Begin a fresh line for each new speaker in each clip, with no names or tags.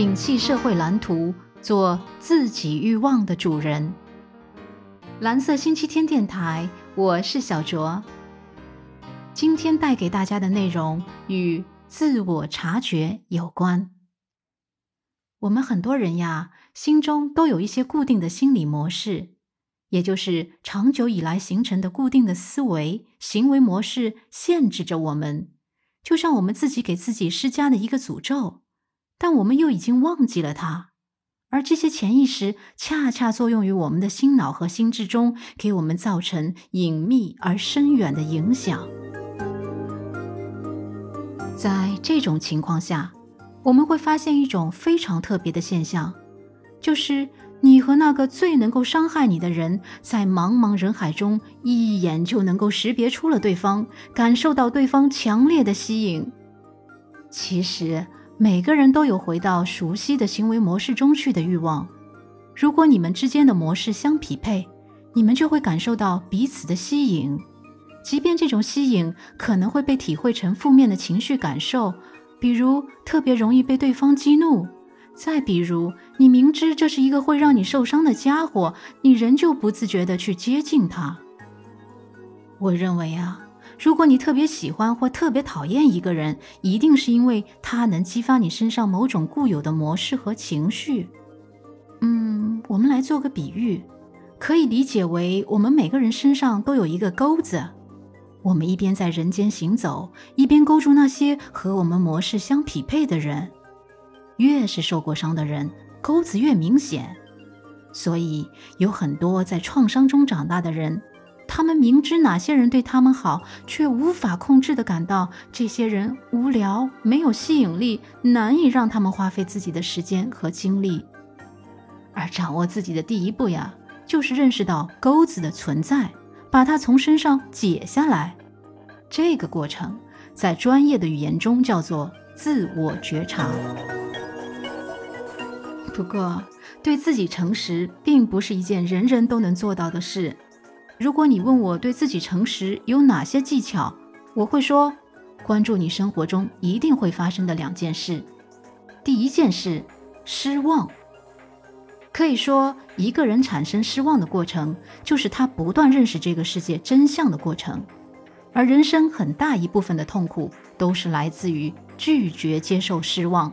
摒弃社会蓝图，做自己欲望的主人。蓝色星期天电台，我是小卓。今天带给大家的内容与自我察觉有关。我们很多人呀，心中都有一些固定的心理模式，也就是长久以来形成的固定的思维、行为模式，限制着我们，就像我们自己给自己施加的一个诅咒，但我们又已经忘记了它。而这些潜意识恰恰作用于我们的心脑和心智中，给我们造成隐秘而深远的影响。在这种情况下，我们会发现一种非常特别的现象，就是你和那个最能够伤害你的人，在茫茫人海中一眼就能够识别出了对方，感受到对方强烈的吸引。其实。每个人都有回到熟悉的行为模式中去的欲望。如果你们之间的模式相匹配，你们就会感受到彼此的吸引，即便这种吸引可能会被体会成负面的情绪感受，比如特别容易被对方激怒；再比如你明知这是一个会让你受伤的家伙，你仍旧不自觉地去接近他。我认为啊。如果你特别喜欢或特别讨厌一个人，一定是因为他能激发你身上某种固有的模式和情绪。嗯，我们来做个比喻，可以理解为我们每个人身上都有一个钩子，我们一边在人间行走，一边勾住那些和我们模式相匹配的人。越是受过伤的人，钩子越明显。所以有很多在创伤中长大的人。他们明知哪些人对他们好，却无法控制的感到这些人无聊、没有吸引力，难以让他们花费自己的时间和精力。而掌握自己的第一步呀，就是认识到钩子的存在，把它从身上解下来。这个过程在专业的语言中叫做自我觉察。不过，对自己诚实并不是一件人人都能做到的事。如果你问我对自己诚实有哪些技巧，我会说：关注你生活中一定会发生的两件事。第一件事，失望。可以说，一个人产生失望的过程，就是他不断认识这个世界真相的过程。而人生很大一部分的痛苦，都是来自于拒绝接受失望。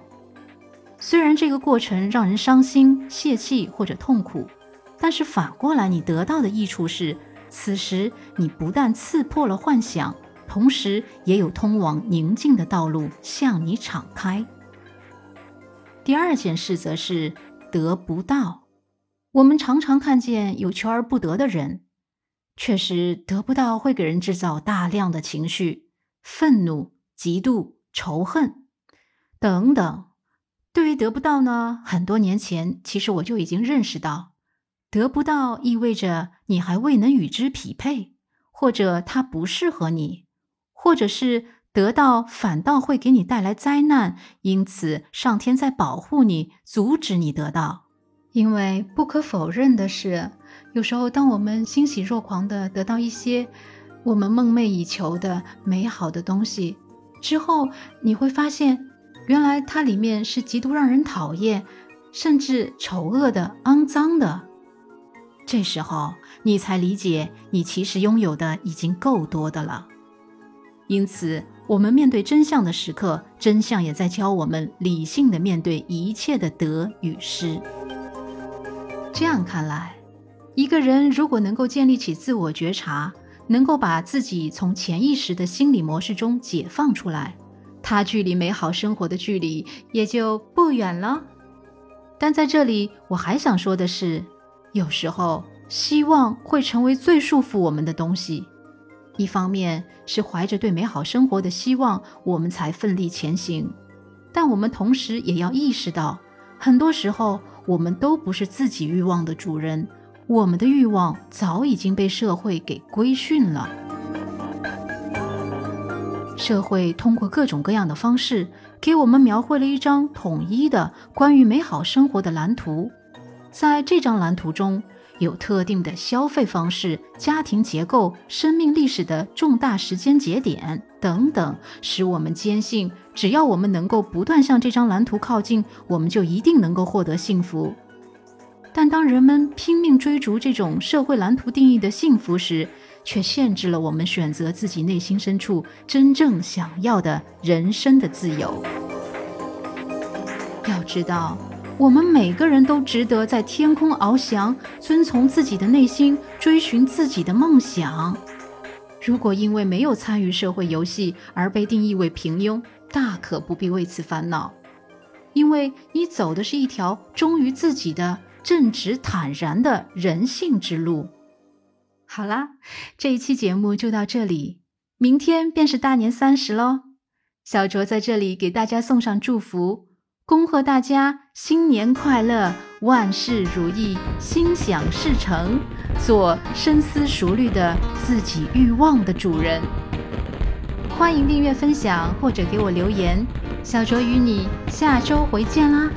虽然这个过程让人伤心、泄气或者痛苦，但是反过来，你得到的益处是。此时，你不但刺破了幻想，同时也有通往宁静的道路向你敞开。第二件事则是得不到。我们常常看见有求而不得的人，确实得不到会给人制造大量的情绪，愤怒、嫉妒、仇恨等等。对于得不到呢，很多年前其实我就已经认识到。得不到意味着你还未能与之匹配，或者它不适合你，或者是得到反倒会给你带来灾难，因此上天在保护你，阻止你得到。因为不可否认的是，有时候当我们欣喜若狂的得到一些我们梦寐以求的美好的东西之后，你会发现，原来它里面是极度让人讨厌，甚至丑恶的、肮脏的。这时候，你才理解，你其实拥有的已经够多的了。因此，我们面对真相的时刻，真相也在教我们理性的面对一切的得与失。这样看来，一个人如果能够建立起自我觉察，能够把自己从潜意识的心理模式中解放出来，他距离美好生活的距离也就不远了。但在这里，我还想说的是。有时候，希望会成为最束缚我们的东西。一方面是怀着对美好生活的希望，我们才奋力前行；但我们同时也要意识到，很多时候我们都不是自己欲望的主人，我们的欲望早已经被社会给规训了。社会通过各种各样的方式，给我们描绘了一张统一的关于美好生活的蓝图。在这张蓝图中，有特定的消费方式、家庭结构、生命历史的重大时间节点等等，使我们坚信，只要我们能够不断向这张蓝图靠近，我们就一定能够获得幸福。但当人们拼命追逐这种社会蓝图定义的幸福时，却限制了我们选择自己内心深处真正想要的人生的自由。要知道。我们每个人都值得在天空翱翔，遵从自己的内心，追寻自己的梦想。如果因为没有参与社会游戏而被定义为平庸，大可不必为此烦恼，因为你走的是一条忠于自己的正直坦然的人性之路。好啦，这一期节目就到这里，明天便是大年三十喽。小卓在这里给大家送上祝福。恭贺大家新年快乐，万事如意，心想事成，做深思熟虑的自己欲望的主人。欢迎订阅、分享或者给我留言，小卓与你下周回见啦！